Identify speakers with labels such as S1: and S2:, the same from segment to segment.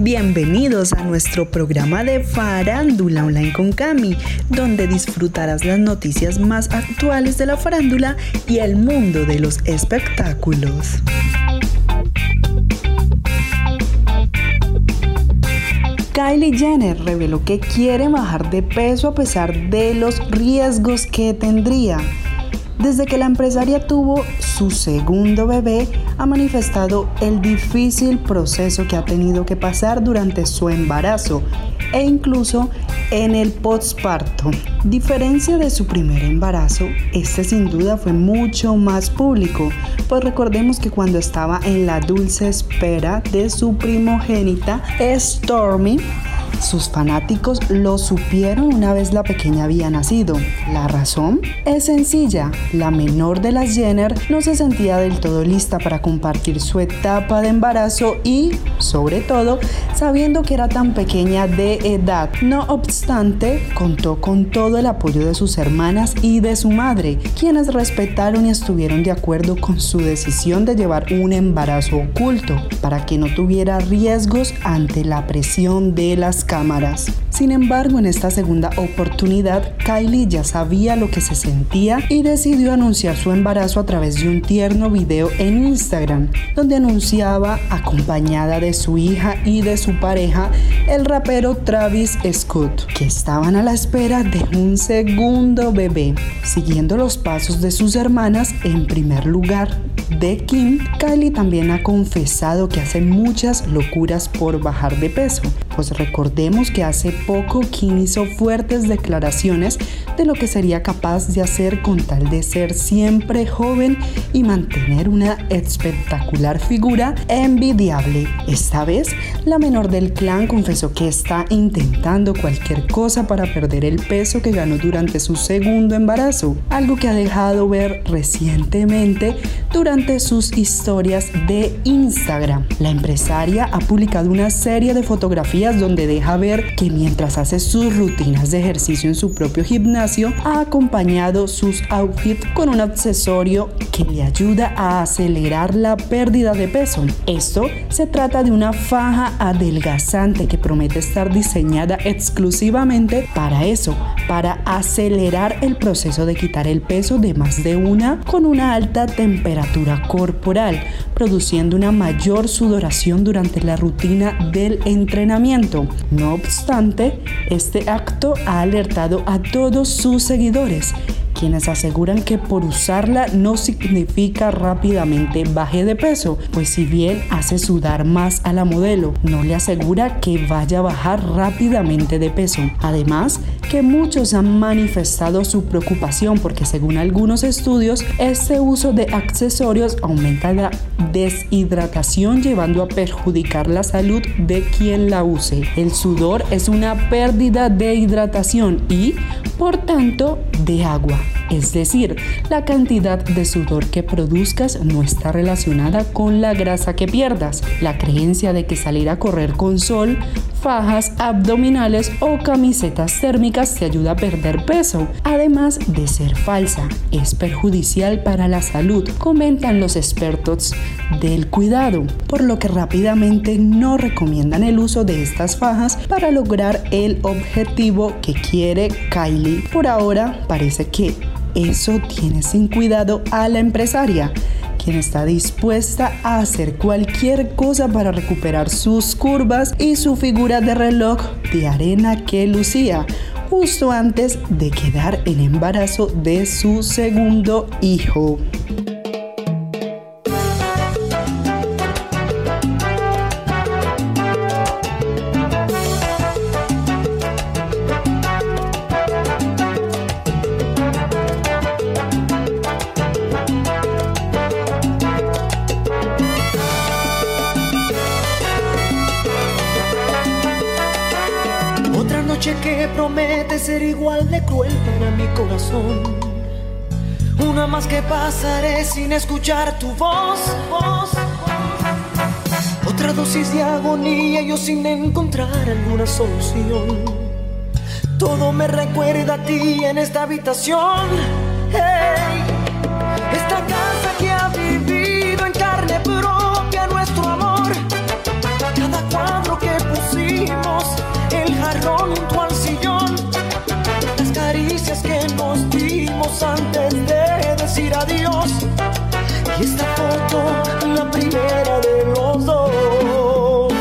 S1: Bienvenidos a nuestro programa de Farándula Online con Cami, donde disfrutarás las noticias más actuales de la farándula y el mundo de los espectáculos. Kylie Jenner reveló que quiere bajar de peso a pesar de los riesgos que tendría. Desde que la empresaria tuvo su segundo bebé, ha manifestado el difícil proceso que ha tenido que pasar durante su embarazo e incluso en el postparto. Diferencia de su primer embarazo, este sin duda fue mucho más público, pues recordemos que cuando estaba en la dulce espera de su primogénita, Stormy, sus fanáticos lo supieron una vez la pequeña había nacido. La razón es sencilla, la menor de las Jenner no se sentía del todo lista para compartir su etapa de embarazo y, sobre todo, sabiendo que era tan pequeña de edad. No obstante, contó con todo el apoyo de sus hermanas y de su madre, quienes respetaron y estuvieron de acuerdo con su decisión de llevar un embarazo oculto para que no tuviera riesgos ante la presión de las cámaras. Sin embargo, en esta segunda oportunidad, Kylie ya sabía lo que se sentía y decidió anunciar su embarazo a través de un tierno video en Instagram, donde anunciaba, acompañada de su hija y de su pareja, el rapero Travis Scott, que estaban a la espera de un segundo bebé. Siguiendo los pasos de sus hermanas, en primer lugar, de Kim, Kylie también ha confesado que hace muchas locuras por bajar de peso, pues recordemos que hace poco Kim hizo fuertes declaraciones de lo que sería capaz de hacer con tal de ser siempre joven y mantener una espectacular figura envidiable. Esta vez, la menor del clan confesó que está intentando cualquier cosa para perder el peso que ganó durante su segundo embarazo, algo que ha dejado ver recientemente durante sus historias de Instagram. La empresaria ha publicado una serie de fotografías donde deja ver que mientras hace sus rutinas de ejercicio en su propio gimnasio, ha acompañado sus outfits con un accesorio que le ayuda a acelerar la pérdida de peso. Esto se trata de una faja adelgazante que promete estar diseñada exclusivamente para eso, para acelerar el proceso de quitar el peso de más de una con una alta temperatura corporal, produciendo una mayor sudoración durante la rutina del entrenamiento. No obstante, este acto ha alertado a todos sus seguidores quienes aseguran que por usarla no significa rápidamente baje de peso, pues si bien hace sudar más a la modelo, no le asegura que vaya a bajar rápidamente de peso. Además, que muchos han manifestado su preocupación porque según algunos estudios, este uso de accesorios aumenta la deshidratación llevando a perjudicar la salud de quien la use. El sudor es una pérdida de hidratación y, por tanto, de agua. Es decir, la cantidad de sudor que produzcas no está relacionada con la grasa que pierdas. La creencia de que salir a correr con sol, fajas abdominales o camisetas térmicas te ayuda a perder peso, además de ser falsa. Es perjudicial para la salud, comentan los expertos del cuidado, por lo que rápidamente no recomiendan el uso de estas fajas para lograr el objetivo que quiere Kylie. Por ahora parece que eso tiene sin cuidado a la empresaria, quien está dispuesta a hacer cualquier cosa para recuperar sus curvas y su figura de reloj de arena que lucía justo antes de quedar en embarazo de su segundo hijo.
S2: que pasaré sin escuchar tu voz, voz, voz. Otra dosis de agonía yo sin encontrar alguna solución. Todo me recuerda a ti en esta habitación. Hey, esta casa que ha vivido en carne propia nuestro amor. Cada cuadro que pusimos, el jarrón junto al sillón. Las caricias que nos dimos antes de decir adiós. Y esta foto, la primera de los dos.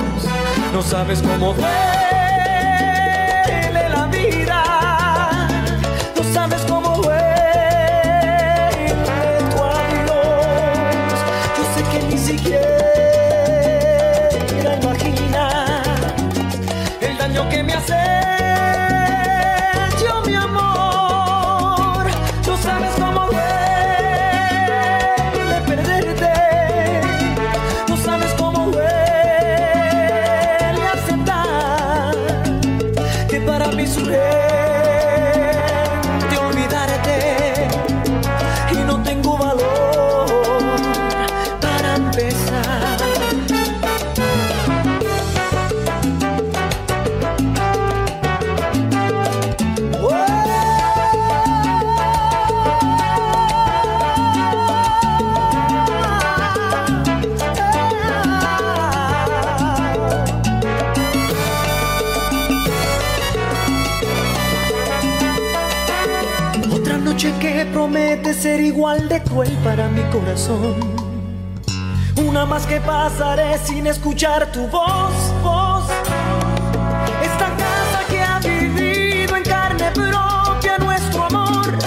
S2: No sabes cómo fue. Ser igual de cruel para mi corazón. Una más que pasaré sin escuchar tu voz, voz. Esta casa que ha vivido en carne propia nuestro amor.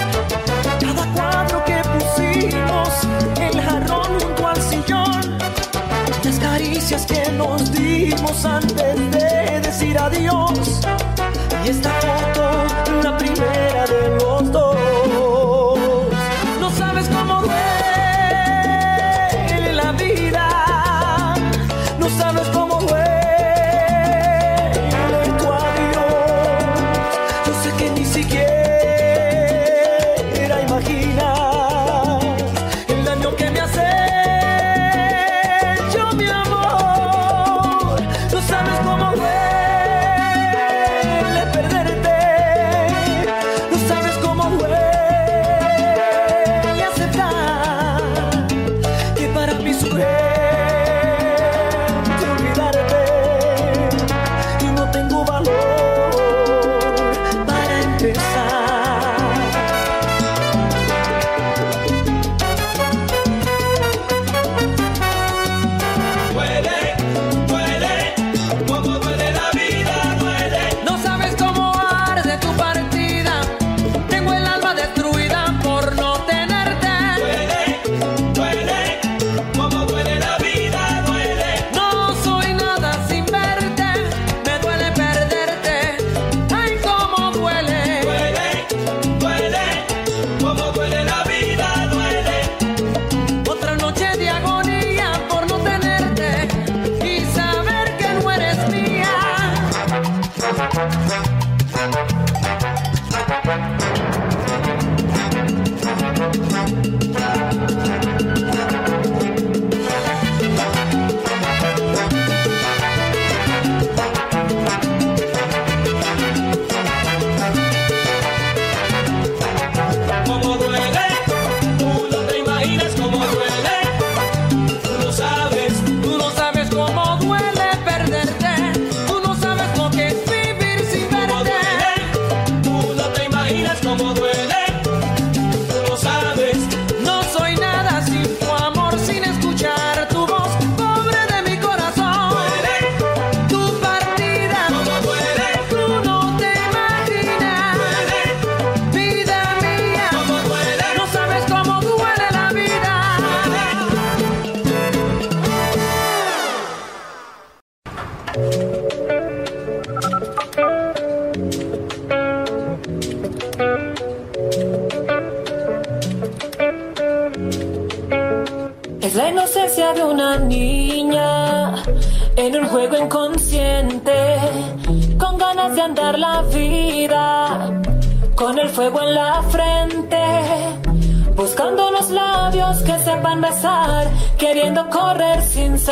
S2: Cada cuadro que pusimos, el jarrón junto al sillón. Las caricias que nos dimos antes de decir adiós. Y esta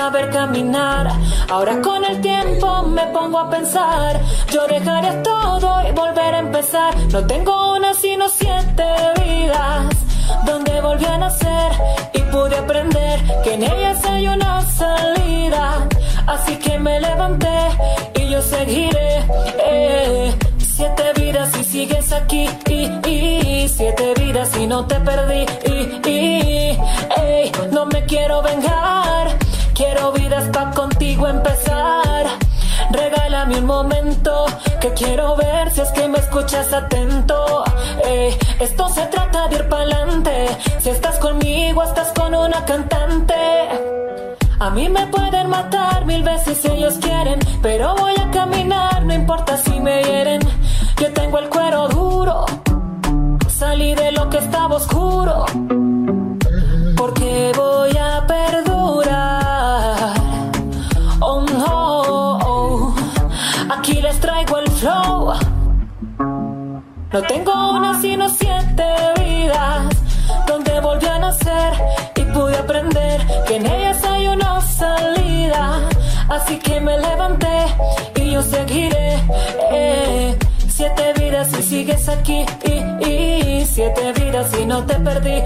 S3: saber caminar. Ahora con el tiempo me pongo a pensar, yo dejaré todo y volver a empezar. No tengo una sino siete vidas, donde volví a nacer y pude aprender que en ellas hay una salida. Así que me levanté y yo seguiré. Eh, siete vidas y sigues aquí y, siete vidas y no te perdí no me quiero vengar Pa' contigo empezar. que quiero ver si es que me escuchas atento. Eh, esto se trata de ir pa'lante. Si estás conmigo, estás con una cantante. A mí me pueden matar mil veces si ellos quieren, pero voy a caminar, no importa si me hieren. Yo tengo el cuero duro, salí de lo que estaba oscuro, No tengo una sino siete vidas donde volví a nacer y pude aprender que en ellas hay una salida. Así que me levanté y yo seguiré. Eh, siete vidas y sigues aquí. Y, siete vidas y no te perdí.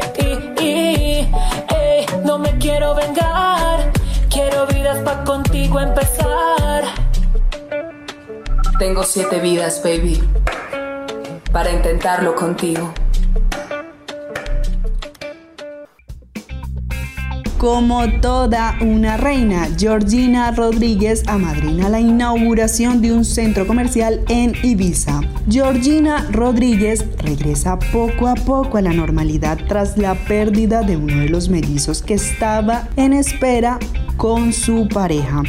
S3: Y, eh, no me quiero vengar. Quiero vidas para contigo empezar.
S4: Tengo siete vidas, baby para intentarlo contigo.
S1: Como toda una reina, Georgina Rodríguez amadrina la inauguración de un centro comercial en Ibiza. Georgina Rodríguez regresa poco a poco a la normalidad tras la pérdida de uno de los mellizos que estaba en espera con su pareja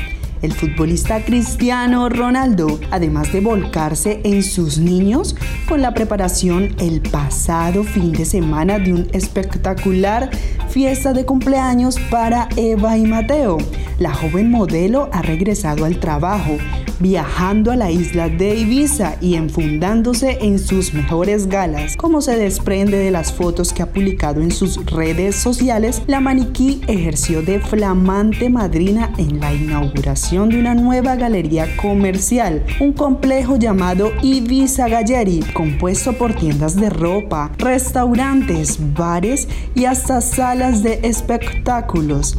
S1: el futbolista Cristiano Ronaldo, además de volcarse en sus niños con la preparación el pasado fin de semana de un espectacular fiesta de cumpleaños para Eva y Mateo. La joven modelo ha regresado al trabajo viajando a la isla de Ibiza y enfundándose en sus mejores galas. Como se desprende de las fotos que ha publicado en sus redes sociales, la maniquí ejerció de flamante madrina en la inauguración de una nueva galería comercial, un complejo llamado Ibiza Gallery, compuesto por tiendas de ropa, restaurantes, bares y hasta salas de espectáculos.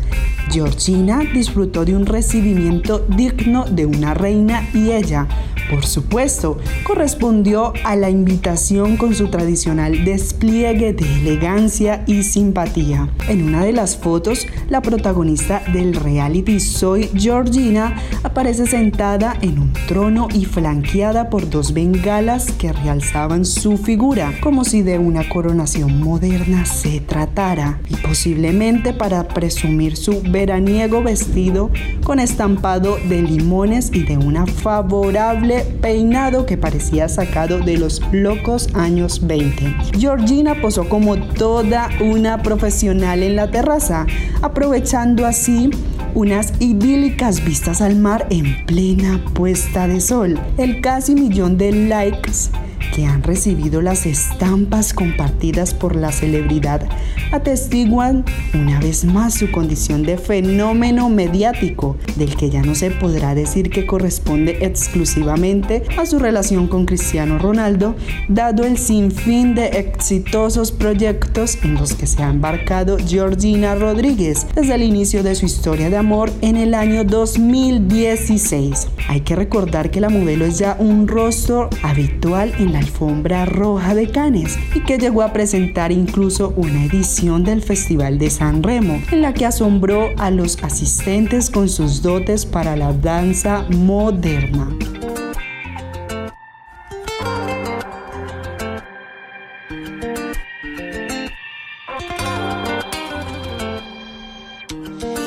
S1: Georgina disfrutó de un recibimiento digno de una reina y ella, por supuesto, correspondió a la invitación con su tradicional despliegue de elegancia y simpatía. En una de las fotos, la protagonista del reality Soy Georgina aparece sentada en un trono y flanqueada por dos bengalas que realzaban su figura, como si de una coronación moderna se tratara, y posiblemente para presumir su veraniego vestido con estampado de limones y de una favorable peinado que parecía sacado de los locos años 20. Georgina posó como toda una profesional en la terraza, aprovechando así unas idílicas vistas al mar en plena puesta de sol. El casi millón de likes que han recibido las estampas compartidas por la celebridad atestiguan una vez más su condición de fenómeno mediático, del que ya no se podrá decir que corresponde exclusivamente a su relación con Cristiano Ronaldo, dado el sinfín de exitosos proyectos en los que se ha embarcado Georgina Rodríguez desde el inicio de su historia de amor en el año 2016. Hay que recordar que la modelo es ya un rostro habitual en la alfombra roja de Cannes y que llegó a presentar incluso una edición del Festival de San Remo en la que asombró a los asistentes con sus dotes para la danza moderna.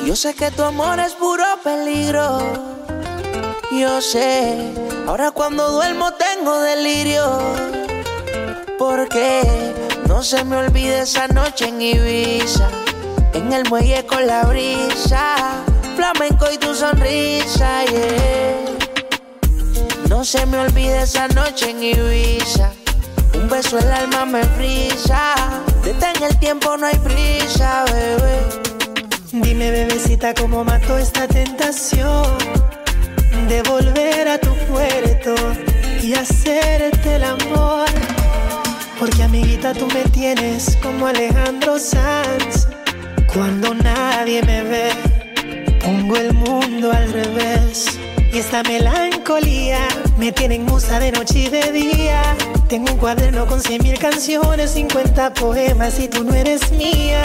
S5: Yo sé que tu amor es puro peligro. Yo sé, ahora cuando duermo tengo delirio. Porque no se me olvide esa noche en Ibiza. En el muelle con la brisa. Flamenco y tu sonrisa, yeah. No se me olvide esa noche en Ibiza. Un beso el alma me frisa. Detén el tiempo, no hay prisa, bebé.
S6: Dime, bebecita, cómo mato esta tentación de volver a tu puerto y hacerte el amor. Porque amiguita tú me tienes como Alejandro Sanz. Cuando nadie me ve, pongo el mundo al revés. Y esta melancolía me tiene en musa de noche y de día. Tengo un cuaderno con cien mil canciones, 50 poemas y tú no eres mía.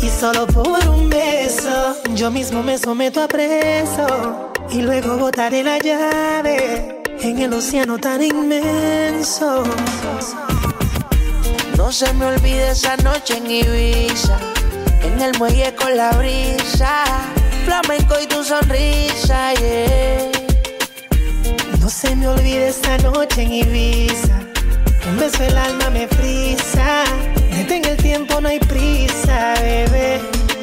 S6: Y solo por un beso, yo mismo me someto a preso. Y luego botaré la llave en el océano tan inmenso.
S5: No se me olvide esa noche en Ibiza, en el muelle con la brisa, flamenco y tu sonrisa, yeah.
S6: No se me olvide esa noche en Ibiza, un beso el alma me frisa, detén el tiempo, no hay prisa, bebé.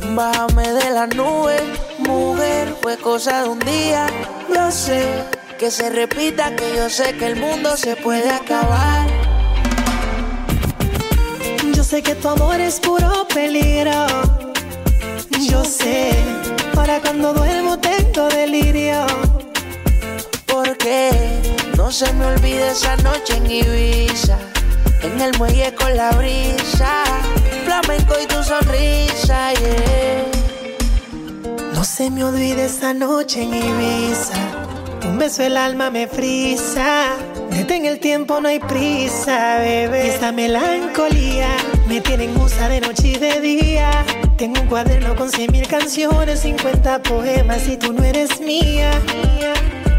S5: Bájame de la nube, mujer, fue cosa de un día. Yo sé que se repita, que yo sé que el mundo se puede acabar.
S6: Yo sé que tu amor es puro peligro. Yo sé, para cuando duermo tengo delirio.
S5: Porque no se me olvide esa noche en Ibiza, en el muelle con la brisa flamenco y tu sonrisa, yeah.
S6: No se me olvide esa noche en Ibiza. Un beso el alma me frisa. Detén el tiempo, no hay prisa, bebé. Esta melancolía me tiene en musa de noche y de día. Tengo un cuaderno con cien mil canciones, 50 poemas y tú no eres mía.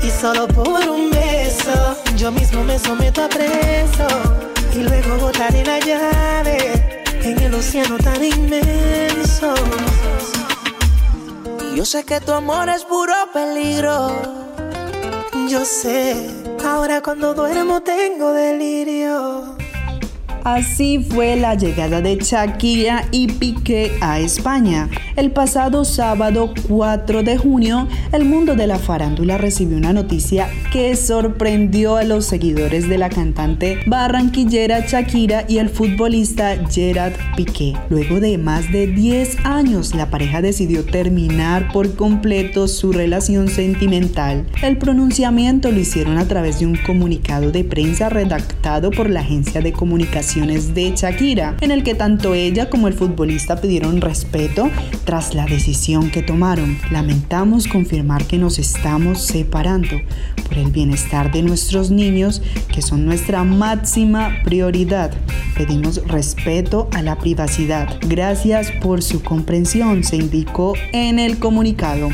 S6: Y solo por un beso, yo mismo me someto a preso. Y luego botaré la llave océano tan inmenso.
S5: Yo sé que tu amor es puro peligro.
S6: Yo sé, ahora cuando duermo tengo delirio.
S1: Así fue la llegada de Shakira y Piqué a España. El pasado sábado 4 de junio, el mundo de la farándula recibió una noticia que sorprendió a los seguidores de la cantante barranquillera Shakira y el futbolista Gerard Piqué. Luego de más de 10 años, la pareja decidió terminar por completo su relación sentimental. El pronunciamiento lo hicieron a través de un comunicado de prensa redactado por la agencia de comunicación de Shakira, en el que tanto ella como el futbolista pidieron respeto tras la decisión que tomaron. Lamentamos confirmar que nos estamos separando por el bienestar de nuestros niños, que son nuestra máxima prioridad. Pedimos respeto a la privacidad. Gracias por su comprensión, se indicó en el comunicado.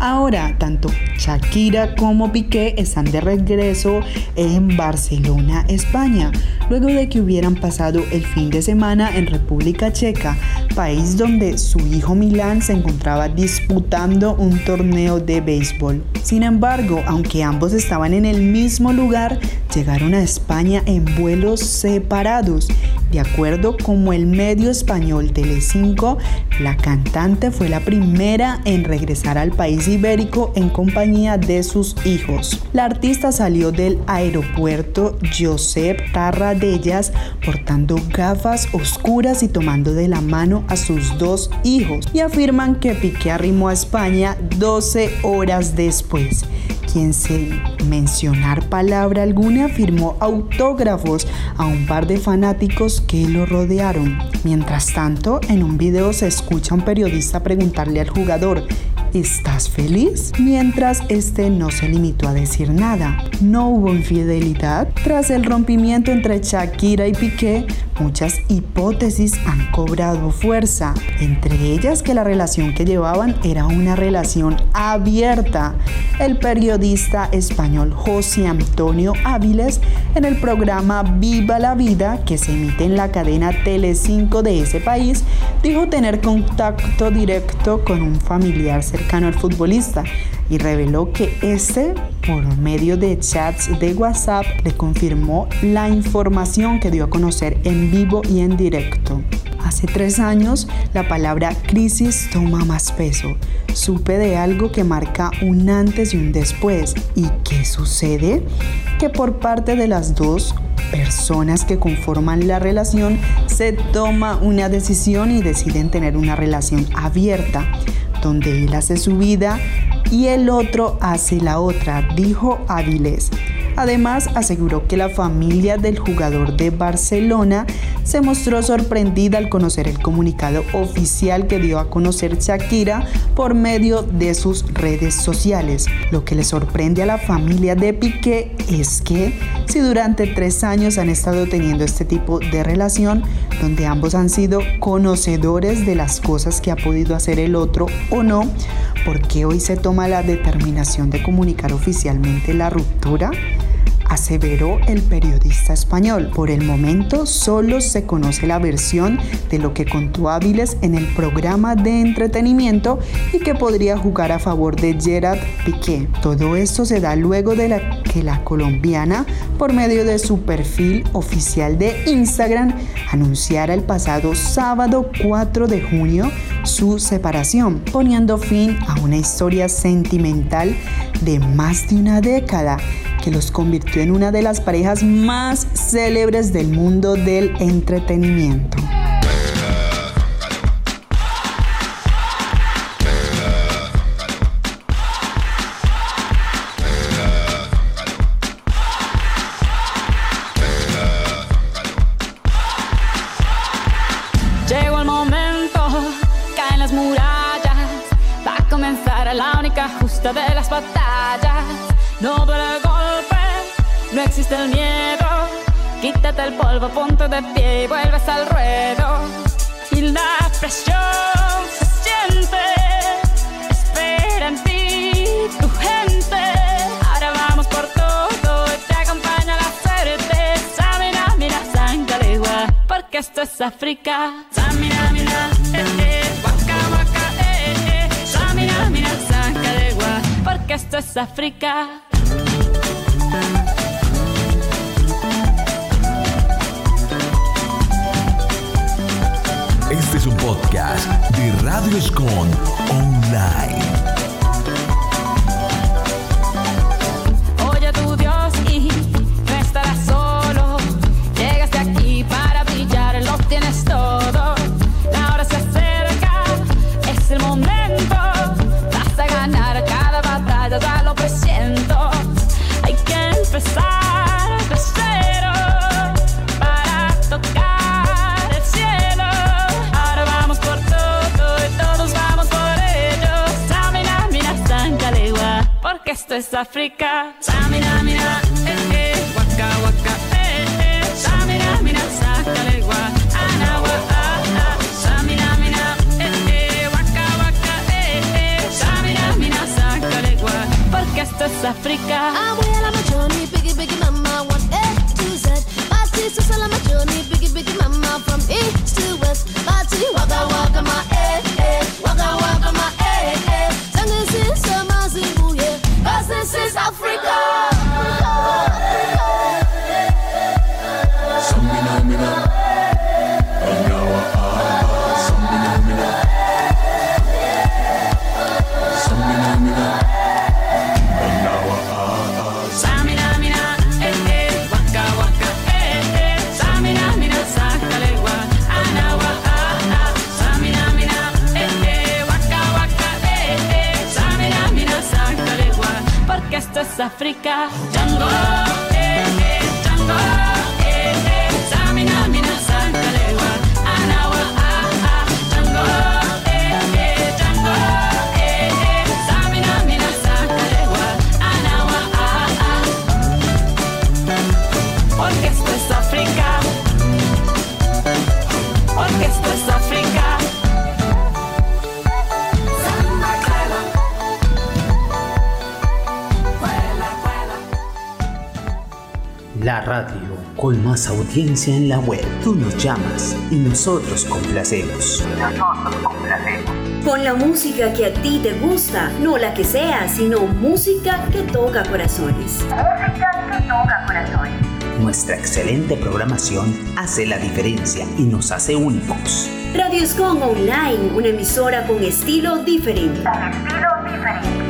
S1: Ahora, tanto Shakira como Piqué están de regreso en Barcelona, España, luego de que hubieran pasado el fin de semana en República Checa, país donde su hijo Milán se encontraba disputando un torneo de béisbol. Sin embargo, aunque ambos estaban en el mismo lugar, llegaron a España en vuelos separados. De acuerdo con el medio español Telecinco, la cantante fue la primera en regresar al país ibérico en compañía de sus hijos. La artista salió del aeropuerto Josep Tarradellas portando gafas oscuras y tomando de la mano a sus dos hijos y afirman que Piqué arrimó a España 12 horas después quien sin mencionar palabra alguna firmó autógrafos a un par de fanáticos que lo rodearon. Mientras tanto, en un video se escucha a un periodista preguntarle al jugador, ¿Estás feliz? Mientras este no se limitó a decir nada. No hubo infidelidad. Tras el rompimiento entre Shakira y Piqué, muchas hipótesis han cobrado fuerza, entre ellas que la relación que llevaban era una relación abierta. El periodista español José Antonio Áviles en el programa Viva la Vida, que se emite en la cadena Tele5 de ese país, dijo tener contacto directo con un familiar cercano al futbolista y reveló que este, por medio de chats de WhatsApp, le confirmó la información que dio a conocer en vivo y en directo. Hace tres años, la palabra crisis toma más peso. Supe de algo que marca un antes y un después. ¿Y qué sucede? Que por parte de las dos personas que conforman la relación se toma una decisión y deciden tener una relación abierta, donde él hace su vida y el otro hace la otra, dijo Avilés. Además, aseguró que la familia del jugador de Barcelona se mostró sorprendida al conocer el comunicado oficial que dio a conocer Shakira por medio de sus redes sociales. Lo que le sorprende a la familia de Piqué es que si durante tres años han estado teniendo este tipo de relación, donde ambos han sido conocedores de las cosas que ha podido hacer el otro o no, ¿por qué hoy se toma la determinación de comunicar oficialmente la ruptura? Aseveró el periodista español. Por el momento solo se conoce la versión de lo que contó Áviles en el programa de entretenimiento y que podría jugar a favor de Gerard Piqué. Todo esto se da luego de que la colombiana, por medio de su perfil oficial de Instagram, anunciara el pasado sábado 4 de junio su separación, poniendo fin a una historia sentimental de más de una década que los convirtió en una de las parejas más célebres del mundo del entretenimiento.
S7: Existe el miedo. Quítate el polvo, ponte de pie y vuelves al ruedo. Y la presión se siente, espera en ti tu gente. Ahora vamos por todo te acompaña la suerte. Samina, mira, Sangalegua, porque esto es África. Samina, mira, eh, eh, waka, waka, eh, eh. Samina, mira, Sangalegua, porque esto es África.
S8: Podcast de Radio Escon Online.
S7: Es África. Samina, mira, eh, eh, waka, waka, eh, eh. Samina, mira, Sangalegua, Anawa, ah, ah. Samina, mira, eh, eh, waka, waka, eh, eh. Samina, mira, Sangalegua, porque esto es África.
S9: On my biggie, biggie, mama, one A to Z. My sisters on my journey, biggie, biggie, mama, from east to west. My to waka, waka, Africa.
S7: Samina, África. Django, eh, eh, Django,
S10: La radio con más audiencia en la web. Tú nos llamas y nosotros complacemos.
S11: Con la música que a ti te gusta, no la que sea, sino música que toca corazones.
S10: Nuestra excelente programación hace la diferencia y nos hace únicos.
S11: Radio Escon Online, una emisora con estilo diferente.
S7: Por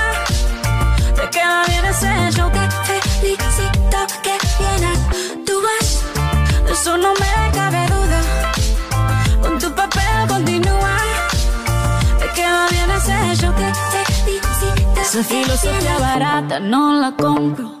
S12: Ese show. Te felicito que bien actúas. De eso no me cabe duda. Con tu papel continúa. Te queda bien ese show. Te felicito. Esa filosofía barata no la compro.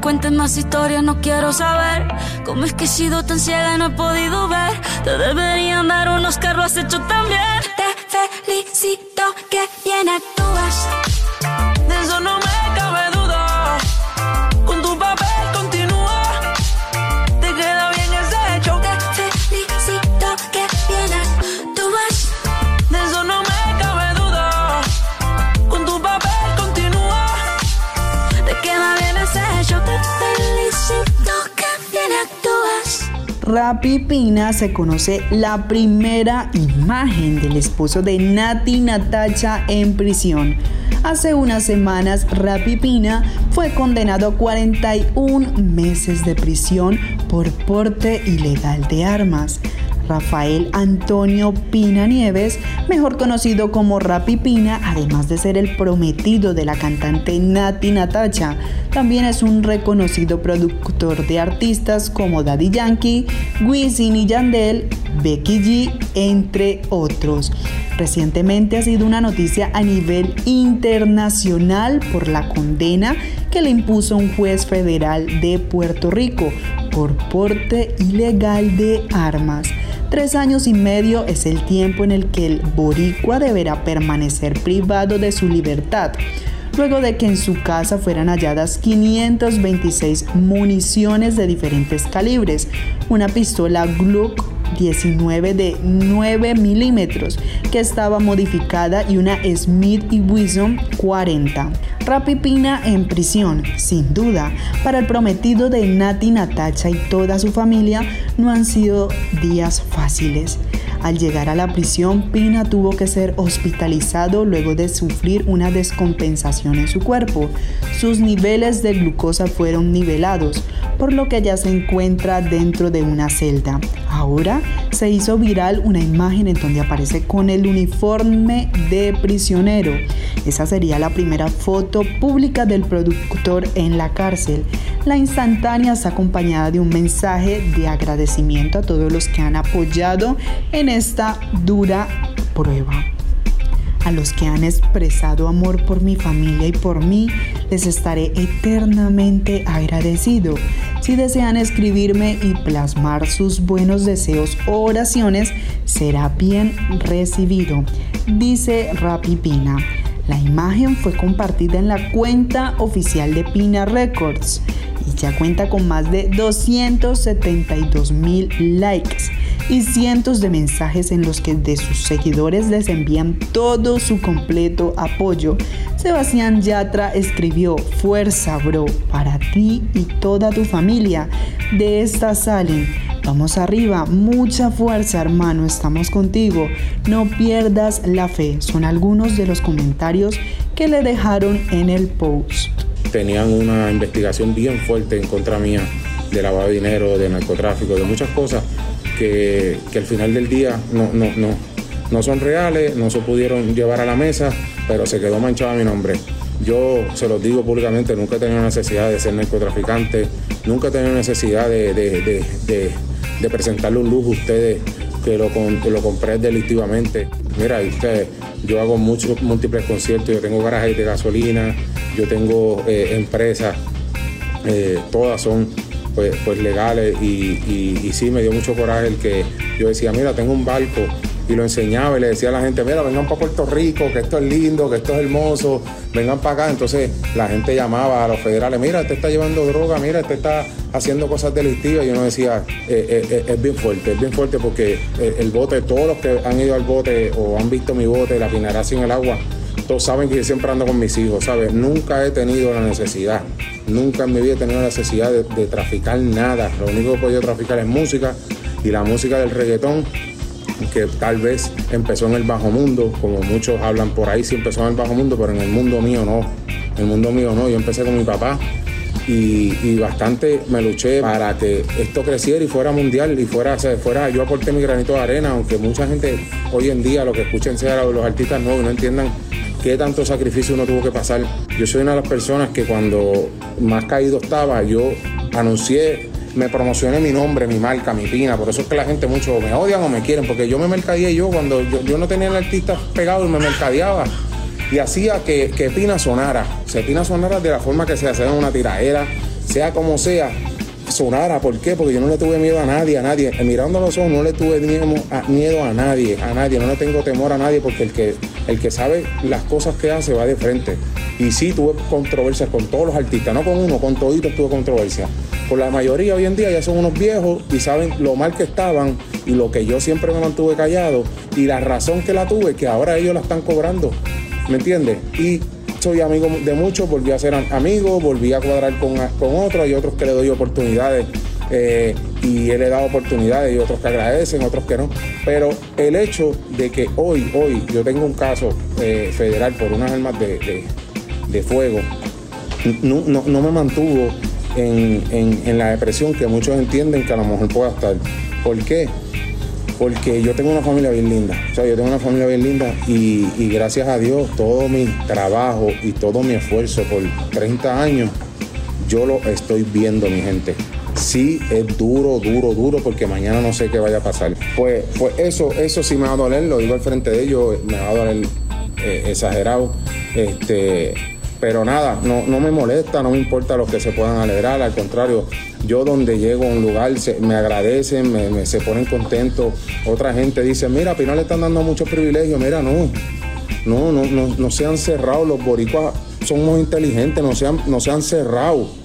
S12: cuentes más historias, no quiero saber cómo es que he sido tan ciega y no he podido ver. Te deberían dar unos carros has hecho también. Te felicito que bien.
S1: Rappi Pina se conoce la primera imagen del esposo de Nati Natacha en prisión. Hace unas semanas, Rappi Pina fue condenado a 41 meses de prisión por porte ilegal de armas. Rafael Antonio Pina Nieves, mejor conocido como Rappi Pina, además de ser el prometido de la cantante Nati Natacha, también es un reconocido productor de artistas como Daddy Yankee, Wisin y Yandel, Becky G, entre otros. Recientemente ha sido una noticia a nivel internacional por la condena que le impuso un juez federal de Puerto Rico por porte ilegal de armas. Tres años y medio es el tiempo en el que el boricua deberá permanecer privado de su libertad, luego de que en su casa fueran halladas 526 municiones de diferentes calibres, una pistola Glock 19 de 9 milímetros que estaba modificada y una Smith y Wesson 40. Rappi Pina en prisión, sin duda, para el prometido de Nati Natacha y toda su familia no han sido días fáciles. Al llegar a la prisión, Pina tuvo que ser hospitalizado luego de sufrir una descompensación en su cuerpo. Sus niveles de glucosa fueron nivelados, por lo que ya se encuentra dentro de una celda. Ahora se hizo viral una imagen en donde aparece con el uniforme de prisionero. Esa sería la primera foto pública del productor en la cárcel. La instantánea está acompañada de un mensaje de agradecimiento a todos los que han apoyado en esta dura prueba. A los que han expresado amor por mi familia y por mí, les estaré eternamente agradecido. Si desean escribirme y plasmar sus buenos deseos o oraciones, será bien recibido, dice Rapi Pina. La imagen fue compartida en la cuenta oficial de Pina Records y ya cuenta con más de 272 mil likes y cientos de mensajes en los que de sus seguidores les envían todo su completo apoyo. Sebastián Yatra escribió, Fuerza, bro, para ti y toda tu familia. De esta salen. Vamos arriba, mucha fuerza hermano, estamos contigo. No pierdas la fe. Son algunos de los comentarios que le dejaron en el post.
S13: Tenían una investigación bien fuerte en contra mía de lavado de dinero, de narcotráfico, de muchas cosas que, que al final del día no, no, no, no son reales, no se pudieron llevar a la mesa, pero se quedó manchado mi nombre. Yo se los digo públicamente, nunca he tenido necesidad de ser narcotraficante, nunca he tenido necesidad de, de, de, de, presentarle un lujo a ustedes que lo, que lo compré delictivamente. Mira, ustedes, yo hago muchos múltiples conciertos, yo tengo garajes de gasolina, yo tengo eh, empresas, eh, todas son pues, pues legales y, y, y sí me dio mucho coraje el que yo decía, mira, tengo un barco y lo enseñaba y le decía a la gente, mira, vengan para Puerto Rico, que esto es lindo, que esto es hermoso, vengan para acá. Entonces la gente llamaba a los federales, mira, este está llevando droga, mira, este está haciendo cosas delictivas. Y uno decía, eh, eh, eh, es bien fuerte, es bien fuerte porque el bote, todos los que han ido al bote o han visto mi bote, la pinaración en el agua, todos saben que yo siempre ando con mis hijos, ¿sabes? Nunca he tenido la necesidad, nunca en mi vida he tenido la necesidad de, de traficar nada. Lo único que he podido traficar es música y la música del reggaetón, que tal vez empezó en el bajo mundo, como muchos hablan por ahí, sí empezó en el bajo mundo, pero en el mundo mío no. En el mundo mío no. Yo empecé con mi papá y, bastante me luché para que esto creciera y fuera mundial y fuera, o sea, fuera, yo aporté mi granito de arena, aunque mucha gente hoy en día lo que escuchen sea los artistas nuevos no entiendan qué tanto sacrificio uno tuvo que pasar. Yo soy una de las personas que cuando más caído estaba, yo anuncié, me promocioné mi nombre, mi marca, mi pina. Por eso es que la gente mucho me odian o me quieren, porque yo me mercadeé yo cuando yo, yo no tenía el artista pegado y me mercadeaba. Y hacía que, que Pina sonara. Se Pina sonara de la forma que sea, sea en una tiraera, sea como sea, ¿Por qué? Porque yo no le tuve miedo a nadie, a nadie. Eh, Mirando a los ojos, no le tuve miedo a, nadie, a nadie. No le tengo temor a nadie porque el que, el que sabe las cosas que hace va de frente. Y sí tuve controversias con todos los artistas, no con uno, con toditos tuve controversia. Por la mayoría hoy en día ya son unos viejos y saben lo mal que estaban y lo que yo siempre me mantuve callado y la razón que la tuve, que ahora ellos la están cobrando. ¿Me entiendes? Soy amigo de muchos, volví a ser am- amigo, volví a cuadrar con, con otros, hay otros que le doy oportunidades eh, y él le da oportunidades y otros que agradecen, otros que no. Pero el hecho de que hoy, hoy yo tengo un caso eh, federal por unas armas de, de- de fuego, no, no- no me mantuvo en, en- en la depresión que muchos entienden que a lo mejor pueda estar. ¿Por qué? Porque yo tengo una familia bien linda. O sea, yo tengo una familia bien linda y, gracias a Dios todo mi trabajo y todo mi esfuerzo por 30 años, yo lo estoy viendo, mi gente. Sí, es duro, duro, duro, porque mañana no sé qué vaya a pasar. Pues, pues eso, eso sí me va a doler, lo digo al frente de ellos, me va a doler eh, exagerado. Este, pero nada, no, no me molesta, no me importa lo que se puedan alegrar, al contrario, yo donde llego a un lugar se- me agradecen, me, me- se ponen contentos. Otra gente dice, mira, Pino le están dando muchos privilegios, mira, no, no, no, no, no sean cerrados, los boricuas somos inteligentes, no sean, no sean cerrados.
S5: Oh,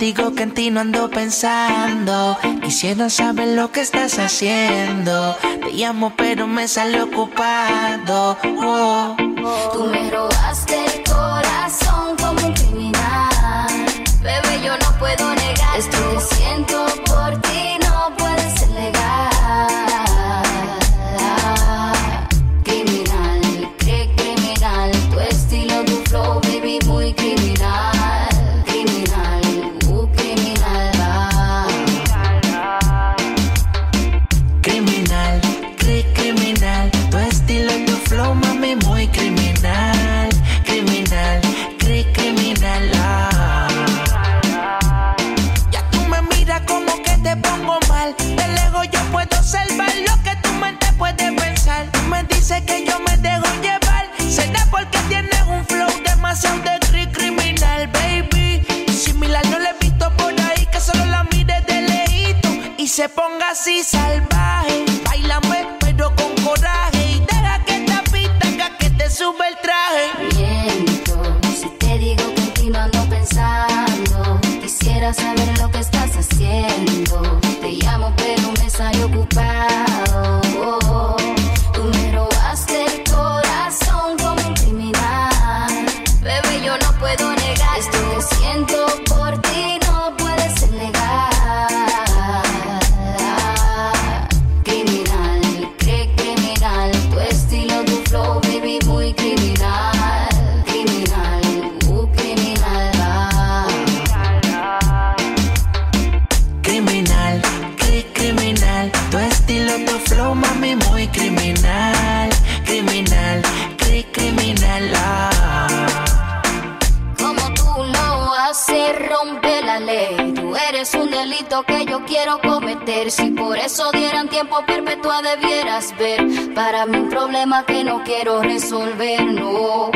S5: digo que en ti no ando pensando. Quisiera saber lo que estás haciendo. Te llamo, pero me sale ocupado. Oh.
S14: Tú me robaste debieras ver. Para mí, un problema que no quiero resolver, no.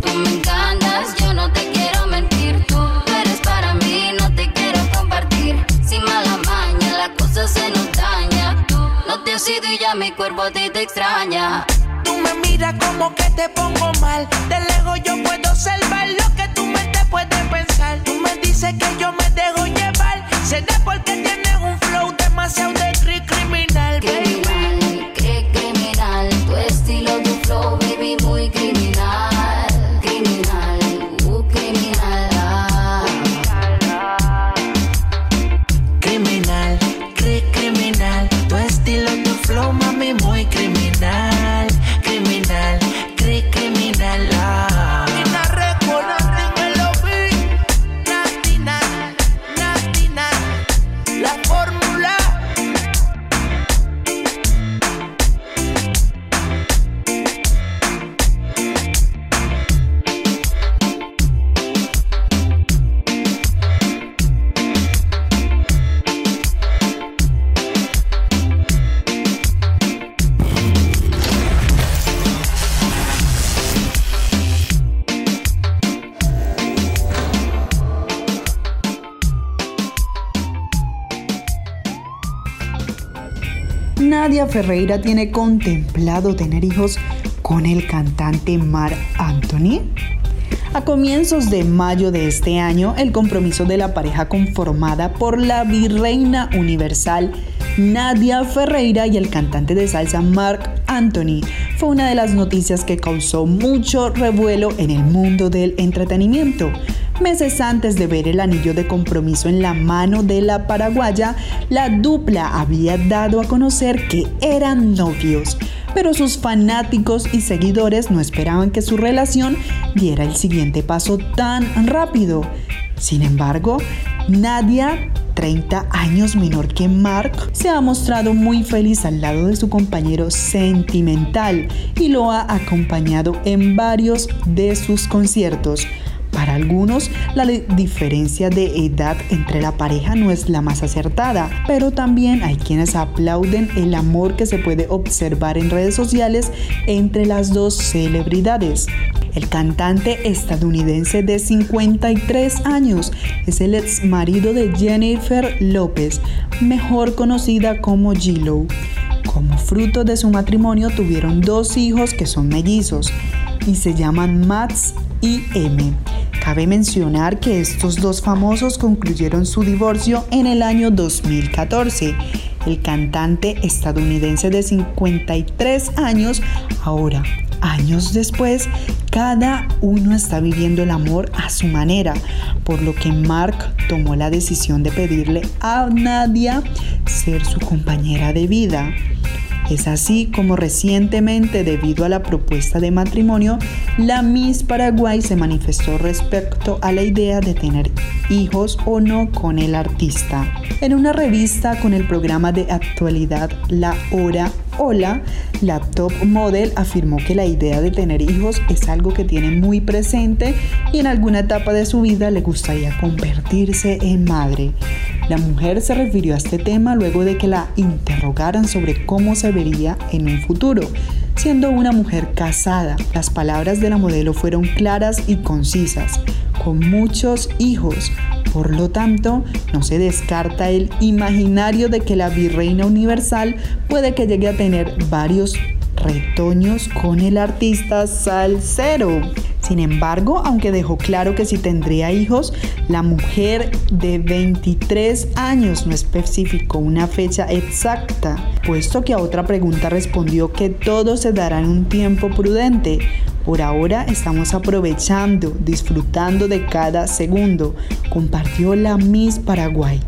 S14: Tú me encantas, yo no te quiero mentir. Tú eres para mí, no te quiero compartir. Sin mala maña, la cosa se nos daña. Tú no te has ido y ya mi cuerpo a ti te extraña.
S5: Tú me miras como que te pongo mal. De lejos yo puedo observar lo que tu mente puede pensar. Tú me dices que yo me dejo llevar. Será porque tienes
S1: Nadia Ferreira tiene contemplado tener hijos con el cantante Mar Anthony. A comienzos de mayo de este año, el compromiso de la pareja conformada por la virreina universal Nadia Ferreira y el cantante de salsa Mark Anthony fue una de las noticias que causó mucho revuelo en el mundo del entretenimiento. Meses antes de ver el anillo de compromiso en la mano de la paraguaya, la dupla había dado a conocer que eran novios, pero sus fanáticos y seguidores no esperaban que su relación diera el siguiente paso tan rápido. Sin embargo, Nadia 30 años menor que Mark, se ha mostrado muy feliz al lado de su compañero sentimental y lo ha acompañado en varios de sus conciertos. Para algunos, la diferencia de edad entre la pareja no es la más acertada, pero también hay quienes aplauden el amor que se puede observar en redes sociales entre las dos celebridades. El cantante estadounidense de 53 años es el ex marido de Jennifer López, mejor conocida como J-Lo. Como fruto de su matrimonio tuvieron dos hijos que son mellizos y se llaman Max y M. Cabe mencionar que estos dos famosos concluyeron su divorcio en el año 2014. El cantante estadounidense de 53 años, ahora, años después, cada uno está viviendo el amor a su manera, por lo que Mark tomó la decisión de pedirle a Nadia ser su compañera de vida. Es así como recientemente, debido a la propuesta de matrimonio, la Miss Paraguay se manifestó respecto a la idea de tener hijos o no con el artista. En una revista con el programa de actualidad La Hora Hola, la top model afirmó que la idea de tener hijos es algo que tiene muy presente y en alguna etapa de su vida le gustaría convertirse en madre. La mujer se refirió a este tema luego de que la interrogaran sobre cómo se vería en un futuro. Siendo una mujer casada, las palabras de la modelo fueron claras y concisas. dejó muchos hijos. Por lo tanto, no se descarta el imaginario de que la virreina universal puede que llegue a tener varios retoños con el artista salsero. Sin embargo, aunque dejó claro que si tendría hijos, la mujer de 23 años no especificó una fecha exacta, puesto que a otra pregunta respondió que todo se dará en un tiempo prudente. Por ahora estamos aprovechando, disfrutando de cada segundo, compartió la Miss Paraguay.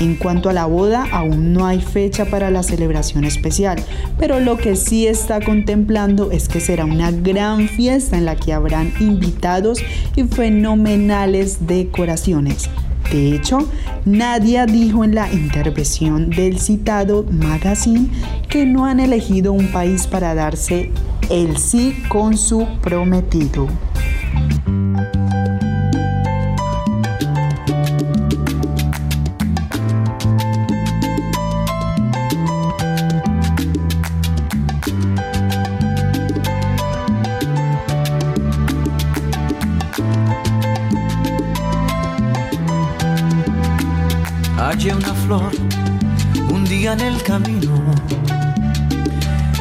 S1: En cuanto a la boda, aún no hay fecha para la celebración especial, pero lo que sí está contemplando es que será una gran fiesta en la que habrán invitados y fenomenales decoraciones. De hecho, Nadia dijo en la intervención del citado magazine que no han elegido un país para darse el sí con su prometido.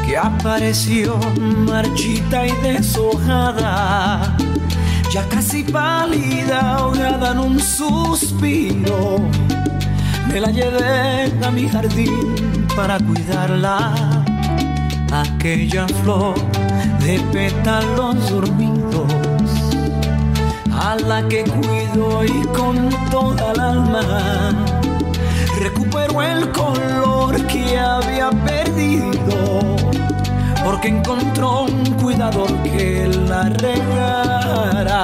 S2: Que apareció marchita y deshojada, ya casi pálida, ahogada en un suspiro. Me la llevé a mi jardín para cuidarla, aquella flor de pétalos dormidos a la que cuido y con toda el alma recuperó el color que había perdido porque encontró un cuidador que la regara.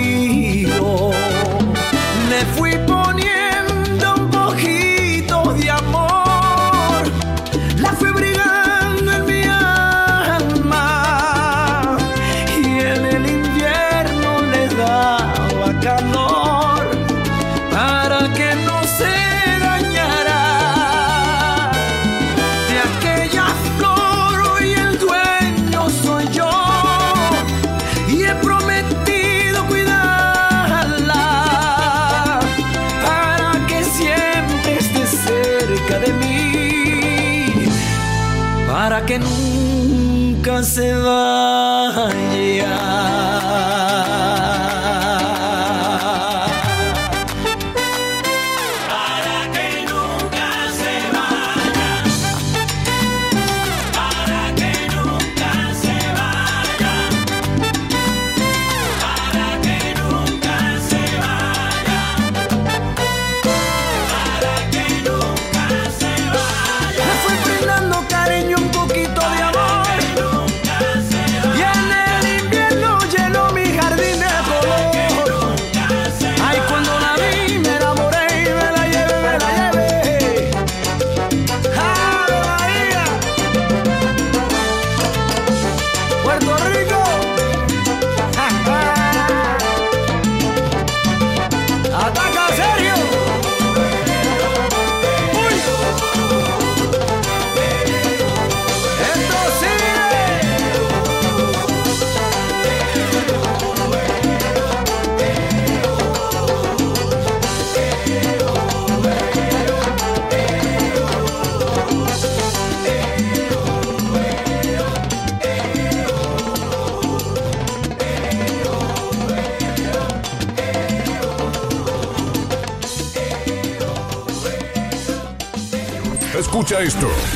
S15: Escucha esto.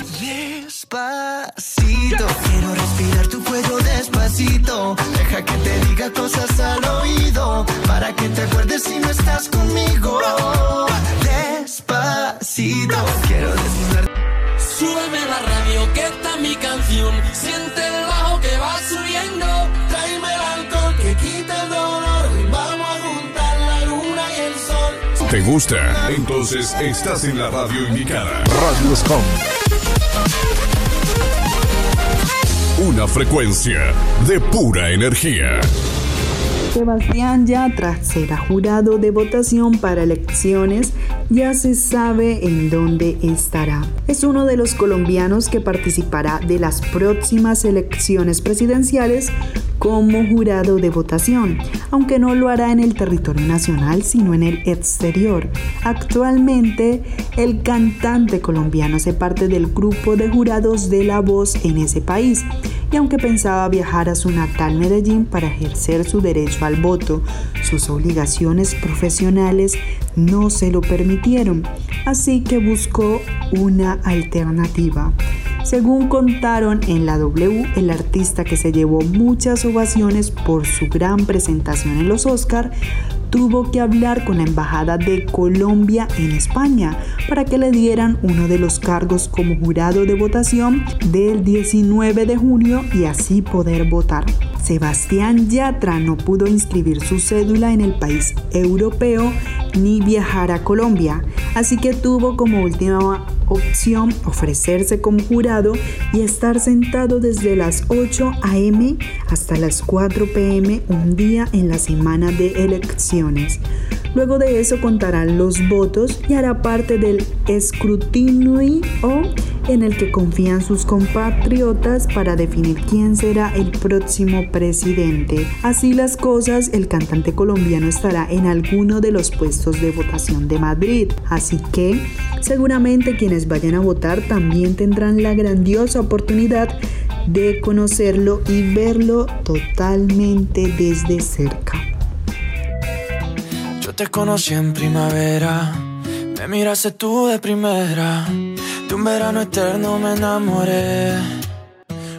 S16: ¿Te
S15: gusta? Entonces estás en la radio indicada. Radio Scom. Una frecuencia de pura energía.
S1: Sebastián Yatra será jurado de votación para elecciones, ya se sabe en dónde estará. Es uno de los colombianos que participará de las próximas elecciones presidenciales como jurado de votación, aunque no lo hará en el territorio nacional, sino en el exterior. Actualmente, el cantante colombiano hace parte del grupo de jurados de La Voz en ese país y aunque pensaba viajar a su natal Medellín para ejercer su derecho al voto, sus obligaciones profesionales no se lo permitieron, así que buscó una alternativa. Según contaron en la W, el artista que se llevó muchas ovaciones por su gran presentación en los Oscar, tuvo que hablar con la Embajada de Colombia en España para que le dieran uno de los cargos como jurado de votación del 19 de junio y así poder votar. Sebastián Yatra no pudo inscribir su cédula en el país europeo ni viajar a Colombia, así que tuvo como última opción ofrecerse como jurado y estar sentado desde las 8 a.m. hasta las 4 p.m. un día en la semana de elecciones. Luego de eso contarán los votos y hará parte del escrutinio en el que confían sus compatriotas para definir quién será el próximo presidente. Así las cosas, el cantante colombiano estará en alguno de los puestos de votación de Madrid. Así que seguramente quienes vayan a votar también tendrán la grandiosa oportunidad de conocerlo y verlo totalmente desde cerca.
S16: Yo te conocí en primavera, me miraste tú de primera. De un verano eterno me enamoré.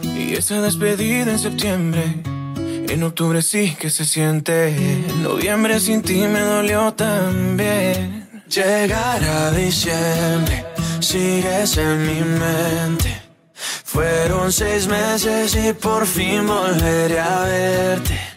S16: Y esa despedida en septiembre. En octubre sí que se siente. En noviembre sin ti me dolió también. Llegar a diciembre, sigues en mi mente. Fueron seis meses y por fin volveré a verte.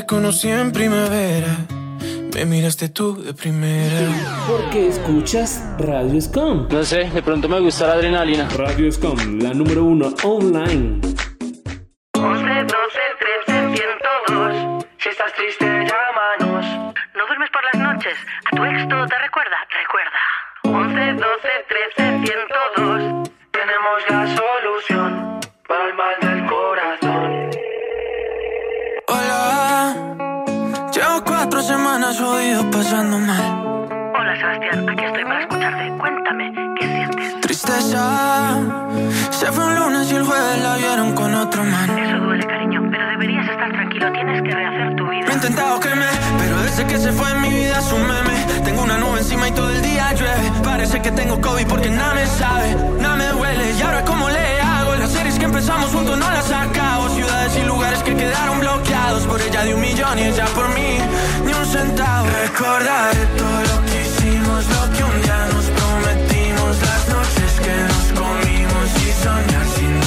S16: Te conocí en primavera, Me miraste tú de primera.
S17: ¿Por qué escuchas Radio Scom?
S18: No sé, de pronto me gusta la adrenalina.
S17: Radio Scom, la número uno online.
S19: 11, 12, 13, 102. Si estás triste, llámanos. ¿No duermes por las noches? ¿A tu ex todo te recuerda? Recuerda. 11, 12, 13, 102. Tenemos la
S16: pasando mal.
S19: Hola Sebastián, aquí estoy para escucharte. Cuéntame, ¿qué sientes?
S16: Tristeza, se fue un lunes y el jueves la vieron con otro man.
S19: Eso duele, cariño, pero deberías estar tranquilo. Tienes que rehacer tu vida.
S16: He intentado que me, pero desde que se fue en mi vida es un meme. Tengo una nube encima y todo el día llueve. Parece que tengo COVID porque nada me sabe, nada me huele. Y ahora cómo le que empezamos juntos no las acabo. Ciudades y lugares que quedaron bloqueados por ella de un millón y ella por mí ni un centavo. Recordaré todo lo que hicimos, lo que un día nos prometimos, las noches que nos comimos y soñar sin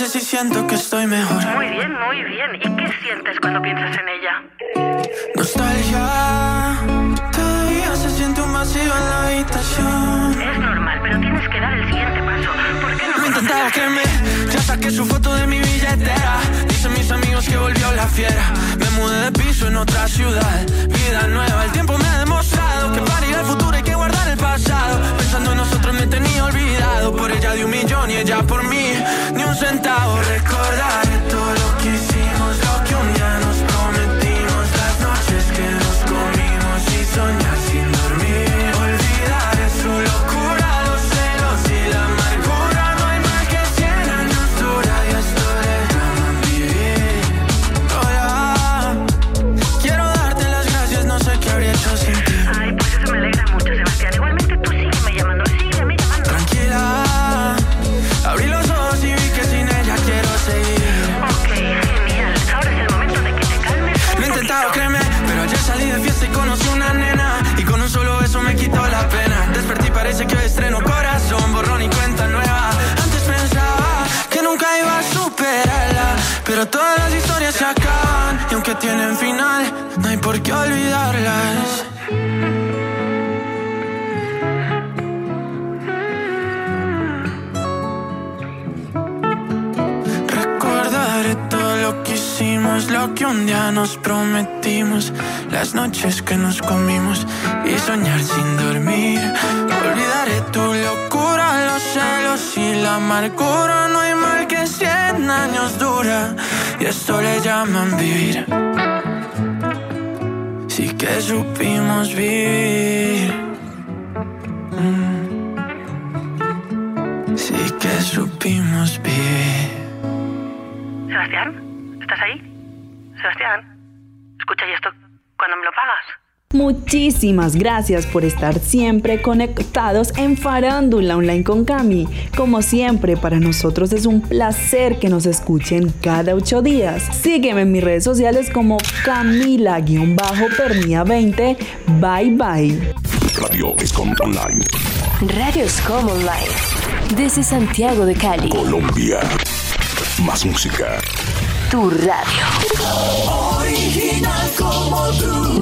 S16: meses y siento que estoy mejor.
S19: Muy bien, muy bien. ¿Y qué sientes cuando piensas en ella?
S16: Nostalgia, todavía se siente un vacío en la habitación.
S19: Es normal, pero tienes que dar el siguiente paso. ¿Por qué no
S16: Lo he
S19: conoces
S16: intentado
S19: a-
S16: que me, ya saqué su foto de mi billetera. Dicen mis amigos que volvió la fiera. Me mudé de piso en otra ciudad. Vida nueva, el tiempo me ha demostrado que para ir al futuro hay que guardar el pasado. Me tenía olvidado. Por ella de un millón y ella por mí, ni un centavo. Recordaré todo que un día nos prometimos, las noches que nos comimos y soñar sin dormir. Olvidaré tu locura, los celos y la amargura. No hay mal que cien años dura y esto le llaman vivir. Sí que supimos vivir. Mm. Sí que supimos vivir.
S19: Sebastián, ¿estás ahí? Sebastián, escucha, ¿y esto cuándo me lo pagas?
S1: Muchísimas gracias por estar siempre conectados en Farándula Online con Cami. Como siempre, para nosotros es un placer que nos escuchen cada ocho días. Sígueme en mis redes sociales como Camila-Pernia20. Bye bye.
S7: Radio Escom Online.
S20: Radio Scom Online. Desde Santiago de Cali.
S7: Colombia. Más música.
S20: Tu radio.
S2: Original como tú.